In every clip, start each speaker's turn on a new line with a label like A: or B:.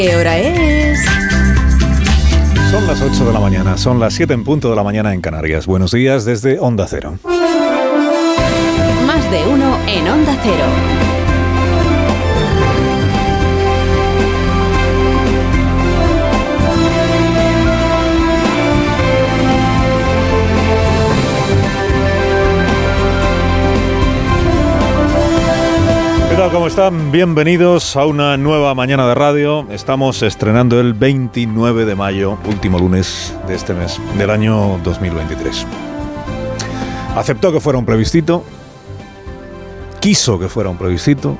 A: ¿Qué hora es?
B: Son las 8 de la mañana, son las 7 en punto de la mañana en Canarias. Buenos días desde Onda Cero.
A: Más de uno en Onda Cero.
B: ¿Cómo están? Bienvenidos a una nueva mañana de radio. Estamos estrenando el 29 de mayo, último lunes de este mes, del año 2023. Aceptó que fuera un plebiscito, quiso que fuera un plebiscito,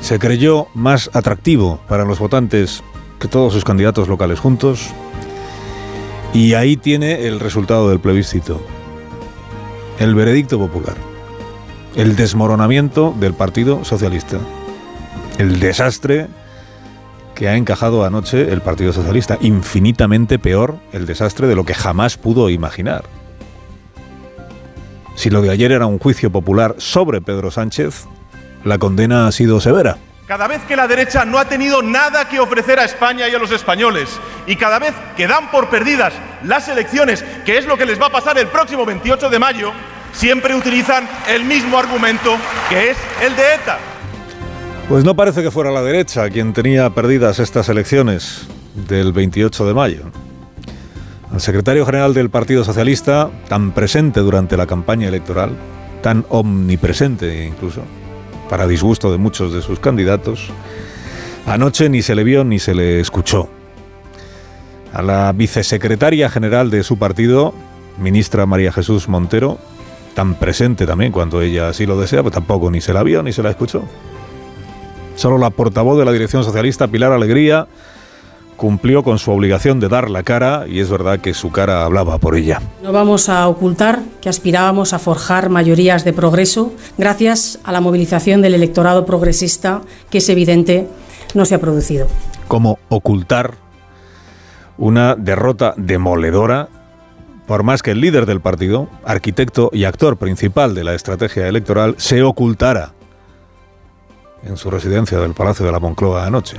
B: se creyó más atractivo para los votantes que todos sus candidatos locales juntos, y ahí tiene el resultado del plebiscito, el veredicto popular el desmoronamiento del Partido Socialista, el desastre que ha encajado anoche el Partido Socialista, infinitamente peor el desastre de lo que jamás pudo imaginar. Si lo de ayer era un juicio popular sobre Pedro Sánchez, la condena ha sido severa.
C: Cada vez que la derecha no ha tenido nada que ofrecer a España y a los españoles, y cada vez que dan por perdidas las elecciones, que es lo que les va a pasar el próximo 28 de mayo, siempre utilizan el mismo argumento que es el de ETA.
B: Pues no parece que fuera la derecha quien tenía perdidas estas elecciones del 28 de mayo. Al secretario general del Partido Socialista, tan presente durante la campaña electoral, tan omnipresente incluso, para disgusto de muchos de sus candidatos, anoche ni se le vio ni se le escuchó. A la vicesecretaria general de su partido, ministra María Jesús Montero, tan presente también cuando ella así lo desea, pues tampoco ni se la vio ni se la escuchó. Solo la portavoz de la dirección socialista, Pilar Alegría, cumplió con su obligación de dar la cara y es verdad que su cara hablaba por ella.
D: No vamos a ocultar que aspirábamos a forjar mayorías de progreso gracias a la movilización del electorado progresista que es evidente no se ha producido.
B: Como ocultar una derrota demoledora por más que el líder del partido, arquitecto y actor principal de la estrategia electoral, se ocultara en su residencia del Palacio de la Moncloa anoche.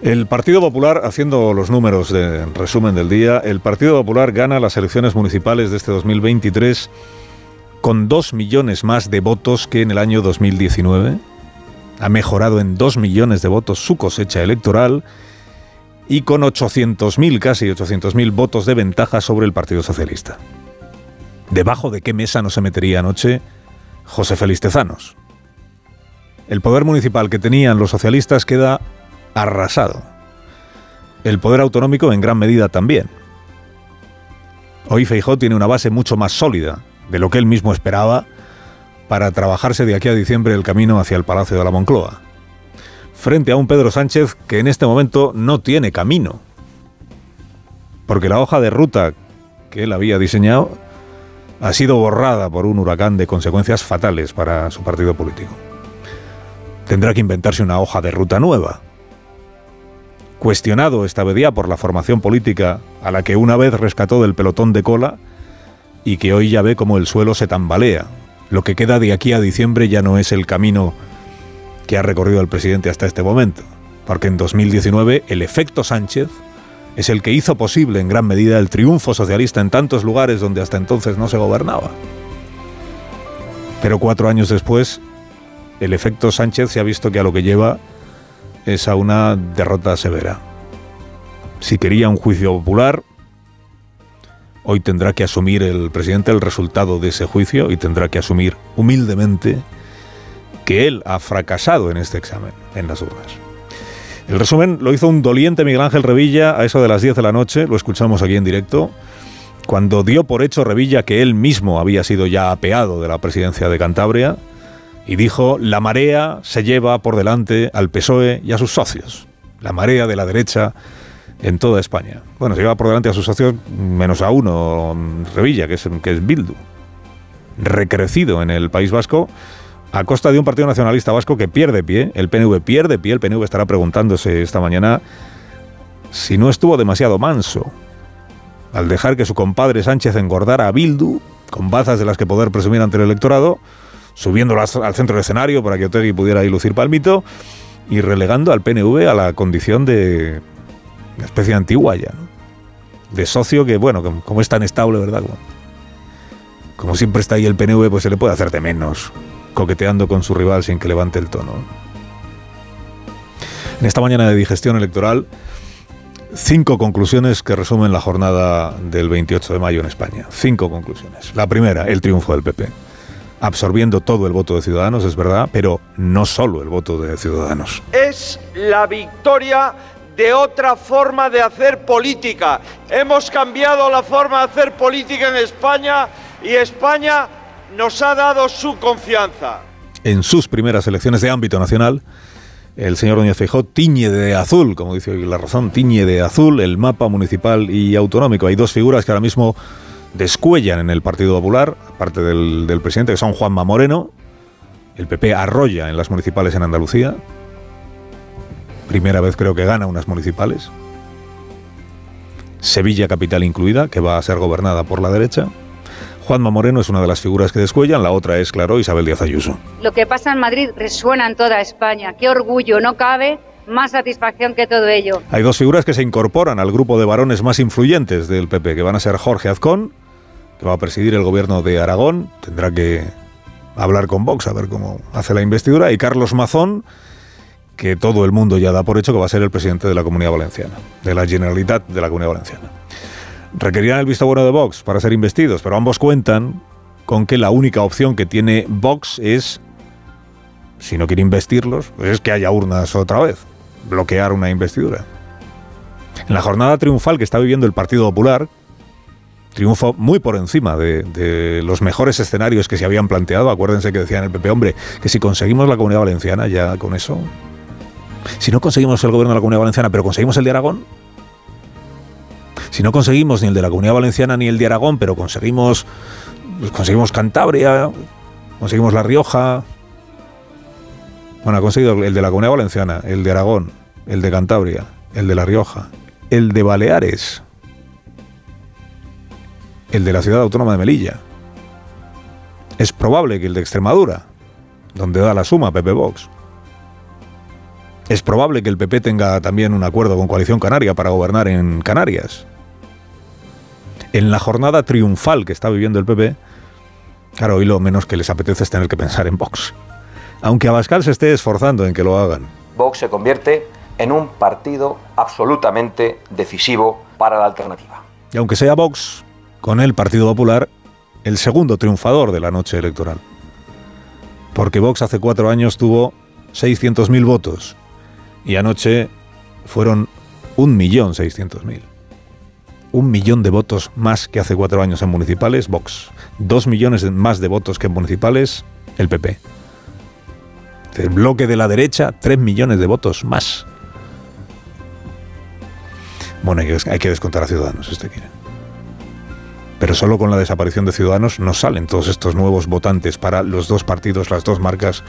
B: El Partido Popular, haciendo los números de resumen del día, el Partido Popular gana las elecciones municipales de este 2023 con dos millones más de votos que en el año 2019. Ha mejorado en dos millones de votos su cosecha electoral y con 800.000, casi 800.000 votos de ventaja sobre el Partido Socialista. ¿Debajo de qué mesa no se metería anoche José Félix Tezanos? El poder municipal que tenían los socialistas queda arrasado. El poder autonómico en gran medida también. Hoy Feijó tiene una base mucho más sólida de lo que él mismo esperaba para trabajarse de aquí a diciembre el camino hacia el Palacio de la Moncloa frente a un Pedro Sánchez que en este momento no tiene camino. Porque la hoja de ruta que él había diseñado ha sido borrada por un huracán de consecuencias fatales para su partido político. Tendrá que inventarse una hoja de ruta nueva. Cuestionado esta vez por la formación política a la que una vez rescató del pelotón de cola y que hoy ya ve como el suelo se tambalea. Lo que queda de aquí a diciembre ya no es el camino que ha recorrido el presidente hasta este momento. Porque en 2019 el efecto Sánchez es el que hizo posible en gran medida el triunfo socialista en tantos lugares donde hasta entonces no se gobernaba. Pero cuatro años después, el efecto Sánchez se ha visto que a lo que lleva es a una derrota severa. Si quería un juicio popular, hoy tendrá que asumir el presidente el resultado de ese juicio y tendrá que asumir humildemente que él ha fracasado en este examen, en las urnas. El resumen lo hizo un doliente Miguel Ángel Revilla a eso de las 10 de la noche, lo escuchamos aquí en directo, cuando dio por hecho Revilla que él mismo había sido ya apeado de la presidencia de Cantabria y dijo, la marea se lleva por delante al PSOE y a sus socios, la marea de la derecha en toda España. Bueno, se lleva por delante a sus socios menos a uno, Revilla, que es, que es Bildu, recrecido en el País Vasco a costa de un Partido Nacionalista Vasco que pierde pie, el PNV pierde pie, el PNV estará preguntándose esta mañana si no estuvo demasiado manso al dejar que su compadre Sánchez engordara a Bildu con bazas de las que poder presumir ante el electorado, subiéndolas al centro del escenario para que Otegui pudiera ir lucir palmito, y relegando al PNV a la condición de una especie antigua ya. De socio que, bueno, como, es tan estable, ¿verdad? Como, siempre está ahí el PNV, pues se le puede hacer de menos, coqueteando con su rival sin que levante el tono. En esta mañana de digestión electoral, cinco conclusiones que resumen la jornada del 28 de mayo en España. Cinco conclusiones. La primera, el triunfo del PP. Absorbiendo todo el voto de Ciudadanos, es verdad, pero no solo el voto de Ciudadanos.
E: Es la victoria de otra forma de hacer política. Hemos cambiado la forma de hacer política en España y España nos ha dado su confianza.
B: En sus primeras elecciones de ámbito nacional, el señor Doña Feijó tiñe de azul, como dice la razón, tiñe de azul el mapa municipal y autonómico. Hay dos figuras que ahora mismo descuellan en el Partido Popular, aparte del, del presidente, que son Juanma Moreno, el PP arrolla en las municipales en Andalucía, primera vez creo que gana unas municipales. Sevilla capital incluida, que va a ser gobernada por la derecha. Juanma Moreno es una de las figuras que descuellan, la otra es, claro, Isabel Díaz Ayuso.
F: Lo que pasa en Madrid resuena en toda España. Qué orgullo, no cabe más satisfacción que todo ello.
B: Hay dos figuras que se incorporan al grupo de varones más influyentes del PP, que van a ser Jorge Azcón, que va a presidir el gobierno de Aragón, tendrá que hablar con Vox a ver cómo hace la investidura, y Carlos Mazón, que todo el mundo ya da por hecho que va a ser el presidente de la Comunidad Valenciana, de la Generalitat de la Comunidad Valenciana. Requerían el visto bueno de Vox para ser investidos, pero ambos cuentan con que la única opción que tiene Vox es, si no quiere investirlos, pues es que haya urnas otra vez, bloquear una investidura. En la jornada triunfal que está viviendo el Partido Popular, triunfo muy por encima de, de, los mejores escenarios que se habían planteado. Acuérdense que decían el PP, hombre, que si conseguimos la comunidad valenciana, ya con eso si no conseguimos el gobierno de la Comunidad Valenciana, pero conseguimos el de Aragón, si no conseguimos ni el de la Comunidad Valenciana ni el de Aragón, pero conseguimos, conseguimos Cantabria, conseguimos La Rioja, bueno, ha conseguido el de la Comunidad Valenciana, el de Aragón, el de Cantabria, el de La Rioja, el de Baleares, el de la ciudad autónoma de Melilla. Es probable que el de Extremadura, donde da la suma Pepe Vox, es probable que el PP tenga también un acuerdo con Coalición Canaria para gobernar en Canarias. En la jornada triunfal que está viviendo el PP, claro, hoy lo menos que les apetece es tener que pensar en Vox. Aunque Abascal se esté esforzando en que lo hagan.
G: Vox se convierte en un partido absolutamente decisivo para la alternativa.
B: Y aunque sea Vox, con el Partido Popular, el segundo triunfador de la noche electoral. Porque Vox hace cuatro años tuvo 600.000 votos y anoche fueron 1.600.000. Un millón de votos más que hace cuatro años en municipales, Vox. Dos millones más de votos que en municipales, el PP. El bloque de la derecha, tres millones de votos más. Bueno, hay que descontar a Ciudadanos, usted quiere. Pero solo con la desaparición de Ciudadanos no salen todos estos nuevos votantes para los dos partidos, las dos marcas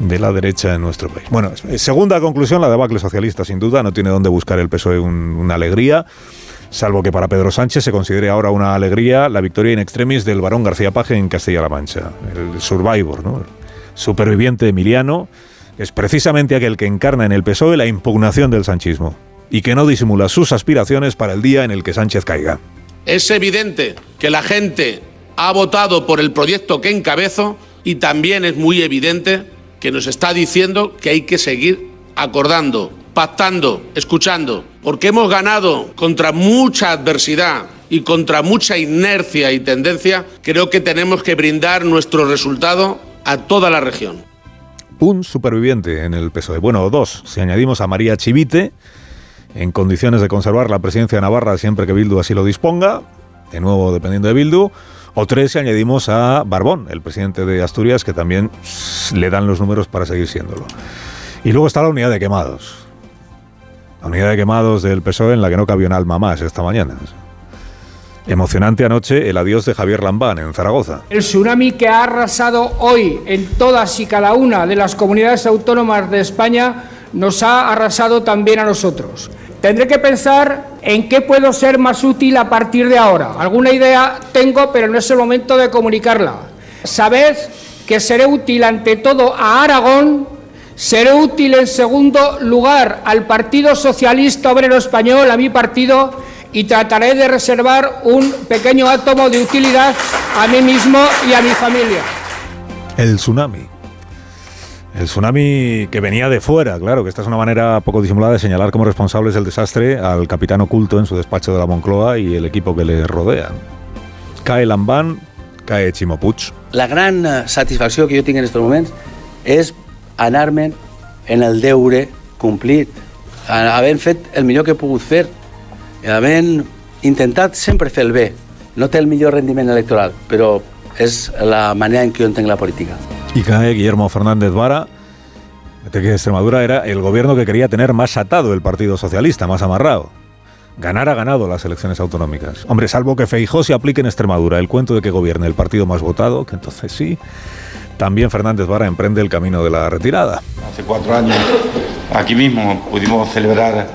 B: de la derecha en nuestro país. Bueno, segunda conclusión, la debacle socialista, sin duda, no tiene dónde buscar el PSOE una alegría salvo que para Pedro Sánchez se considere ahora una alegría la victoria in extremis del barón García Paje en Castilla-La Mancha, el survivor, ¿no? superviviente emiliano, es precisamente aquel que encarna en el PSOE la impugnación del sanchismo y que no disimula sus aspiraciones para el día en el que Sánchez caiga.
H: Es evidente que la gente ha votado por el proyecto que encabezo y también es muy evidente que nos está diciendo que hay que seguir acordando, pactando, escuchando, porque hemos ganado contra mucha adversidad y contra mucha inercia y tendencia, creo que tenemos que brindar nuestro resultado a toda la región.
B: Un superviviente en el PSOE, bueno, dos, si añadimos a María Chivite, en condiciones de conservar la presidencia de Navarra siempre que Bildu así lo disponga, de nuevo dependiendo de Bildu, o tres si añadimos a Barbón, el presidente de Asturias, que también le dan los números para seguir siéndolo. Y luego está la unidad de quemados. La unidad de quemados del PSOE en la que no cabía un alma más esta mañana. Emocionante anoche el adiós de Javier Lambán en Zaragoza.
I: El tsunami que ha arrasado hoy en todas y cada una de las comunidades autónomas de España nos ha arrasado también a nosotros. Tendré que pensar en qué puedo ser más útil a partir de ahora. Alguna idea tengo, pero no es el momento de comunicarla. Sabed que seré útil ante todo a Aragón Seré útil en segundo lugar al Partido Socialista Obrero Español, a mi partido, y trataré de reservar un pequeño átomo de utilidad a mí mismo y a mi familia.
B: El tsunami. El tsunami que venía de fuera, claro, que esta es una manera poco disimulada de señalar como responsables del desastre al capitán oculto en su despacho de la Moncloa y el equipo que le rodea. Cae Lambán, cae Chimopuch.
J: La gran eh, satisfacció que jo tinc en aquests moments és anar-me'n en el deure complit, havent fet el millor que he pogut fer, havent intentat sempre fer el bé. No té el millor rendiment electoral, però és la manera en què jo entenc la política.
B: Y cae Guillermo Fernández Vara, de que Extremadura era el gobierno que quería tener más atado el Partido Socialista, más amarrado. Ganar ha ganado las elecciones autonómicas. Hombre, salvo que Feijó se aplique en Extremadura el cuento de que gobierne el partido más votado, que entonces sí, también Fernández Vara emprende el camino de la retirada.
K: Hace cuatro años aquí mismo pudimos celebrar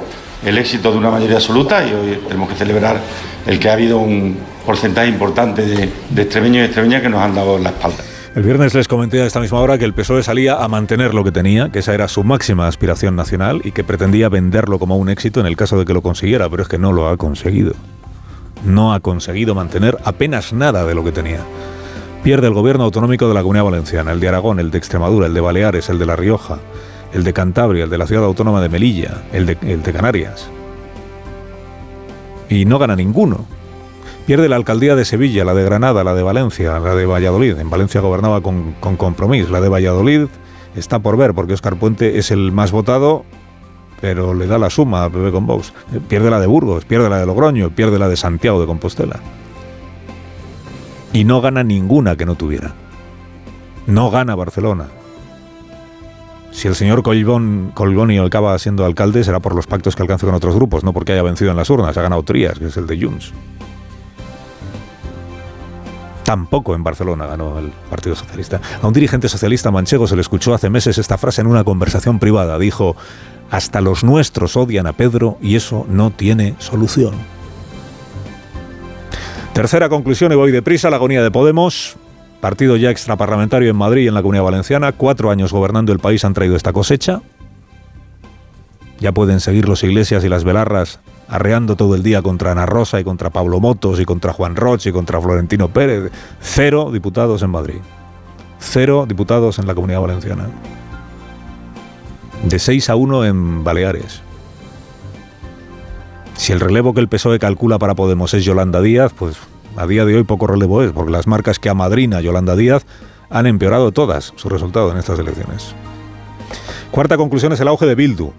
K: el éxito de una mayoría absoluta y hoy tenemos que celebrar el que ha habido un porcentaje importante de, de extremeños y extremeñas que nos han dado la espalda.
B: El viernes les comenté a esta misma hora que el PSOE salía a mantener lo que tenía, que esa era su máxima aspiración nacional y que pretendía venderlo como un éxito en el caso de que lo consiguiera, pero es que no lo ha conseguido. No ha conseguido mantener apenas nada de lo que tenía. Pierde el gobierno autonómico de la Comunidad Valenciana, el de Aragón, el de Extremadura, el de Baleares, el de La Rioja, el de Cantabria, el de la ciudad autónoma de Melilla, el de, Canarias. Y no gana ninguno. Pierde la alcaldía de Sevilla, la de Granada, la de Valencia, la de Valladolid. En Valencia gobernaba con, con compromiso. La de Valladolid está por ver, porque Oscar Puente es el más votado, pero le da la suma a PP con Vox. Pierde la de Burgos, pierde la de Logroño, pierde la de Santiago de Compostela. Y no gana ninguna que no tuviera. No gana Barcelona. Si el señor Colbón, Colboni acaba siendo alcalde será por los pactos que alcance con otros grupos, no porque haya vencido en las urnas. Ha ganado Trías, que es el de Junts. Tampoco en Barcelona ganó el Partido Socialista. A un dirigente socialista manchego se le escuchó hace meses esta frase en una conversación privada. Dijo, hasta los nuestros odian a Pedro y eso no tiene solución. Tercera conclusión, y voy deprisa, la agonía de Podemos. Partido ya extraparlamentario en Madrid y en la Comunidad Valenciana. Cuatro años gobernando el país han traído esta cosecha. Ya pueden seguir los iglesias y las velarras arreando todo el día contra Ana Rosa y contra Pablo Motos y contra Juan Roche y contra Florentino Pérez. Cero diputados en Madrid. Cero diputados en la Comunidad Valenciana. De 6 a 1 en Baleares. Si el relevo que el PSOE calcula para Podemos es Yolanda Díaz, pues a día de hoy poco relevo es, porque las marcas que amadrina Yolanda Díaz han empeorado todas su resultado en estas elecciones. Cuarta conclusión es el auge de Bildu.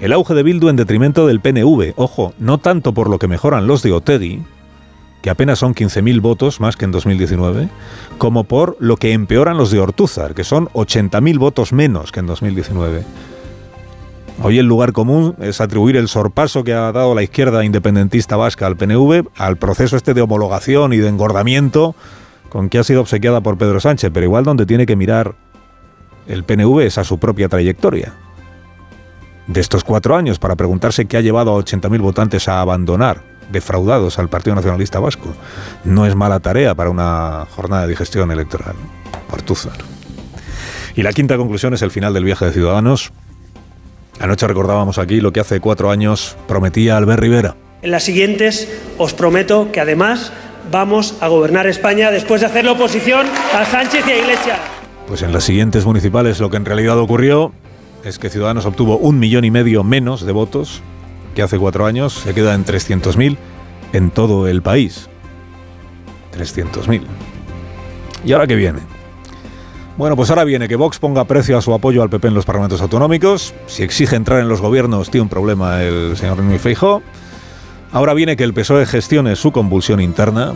B: El auge de Bildu en detrimento del PNV, ojo, no tanto por lo que mejoran los de Otegi, que apenas son 15.000 votos más que en 2019, como por lo que empeoran los de Ortúzar, que son 80.000 votos menos que en 2019. Hoy el lugar común es atribuir el sorpaso que ha dado la izquierda independentista vasca al PNV al proceso este de homologación y de engordamiento con que ha sido obsequiada por Pedro Sánchez, pero igual donde tiene que mirar el PNV es a su propia trayectoria de estos cuatro años para preguntarse qué ha llevado a 80.000 votantes a abandonar, defraudados al Partido Nacionalista Vasco. No es mala tarea para una jornada de digestión electoral. Ortúzar. Y la quinta conclusión es el final del viaje de Ciudadanos. Anoche recordábamos aquí lo que hace cuatro años prometía Albert Rivera.
L: En las siguientes os prometo que además vamos a gobernar España después de hacerle oposición a Sánchez y a Iglesias.
B: Pues en las siguientes municipales lo que en realidad ocurrió es que Ciudadanos obtuvo un millón y medio menos de votos que hace cuatro años, se queda en 300.000 en todo el país. 300.000. ¿Y ahora qué viene? Bueno, pues ahora viene que Vox ponga precio a su apoyo al PP en los parlamentos autonómicos. Si exige entrar en los gobiernos, tiene un problema el señor Núñez Feijóo. Ahora viene que el PSOE gestione su convulsión interna.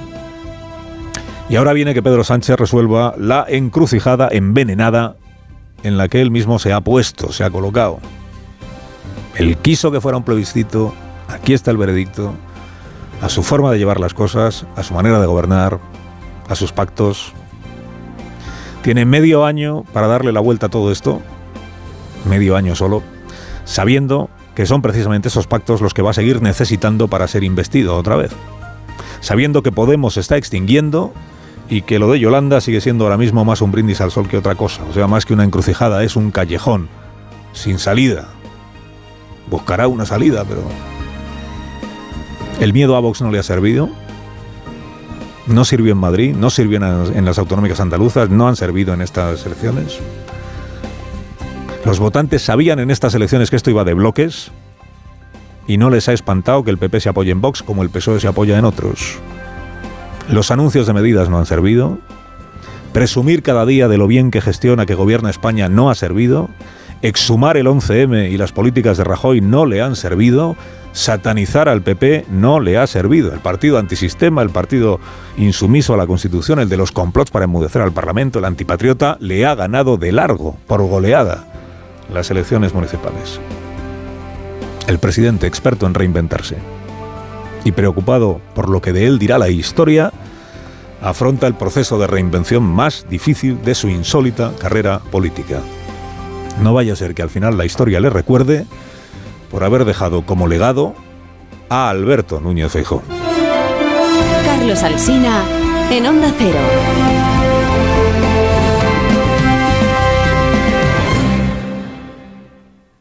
B: Y ahora viene que Pedro Sánchez resuelva la encrucijada envenenada en la que él mismo se ha puesto, se ha colocado. Él quiso que fuera un plebiscito, aquí está el veredicto, a su forma de llevar las cosas, a su manera de gobernar, a sus pactos. Tiene medio año para darle la vuelta a todo esto, medio año solo, sabiendo que son precisamente esos pactos los que va a seguir necesitando para ser investido otra vez. Sabiendo que Podemos se está extinguiendo y que lo de Yolanda sigue siendo ahora mismo más un brindis al sol que otra cosa. O sea, más que una encrucijada, es un callejón sin salida. Buscará una salida, pero el miedo a Vox no le ha servido. No sirvió en Madrid, no sirvió en, las autonómicas andaluzas, no han servido en estas elecciones. Los votantes sabían en estas elecciones que esto iba de bloques y no les ha espantado que el PP se apoye en Vox como el PSOE se apoya en otros. Los anuncios de medidas no han servido. Presumir cada día de lo bien que gestiona, que gobierna España no ha servido. Exhumar el 11M y las políticas de Rajoy no le han servido. Satanizar al PP no le ha servido. El partido antisistema, el partido insumiso a la Constitución, el de los complots para enmudecer al Parlamento, el antipatriota, le ha ganado de largo, por goleada, las elecciones municipales. El presidente, experto en reinventarse y preocupado por lo que de él dirá la historia, afronta el proceso de reinvención más difícil de su insólita carrera política. No vaya a ser que al final la historia le recuerde por haber dejado como legado a Alberto Núñez Feijóo.
A: Carlos Alsina en Onda Cero.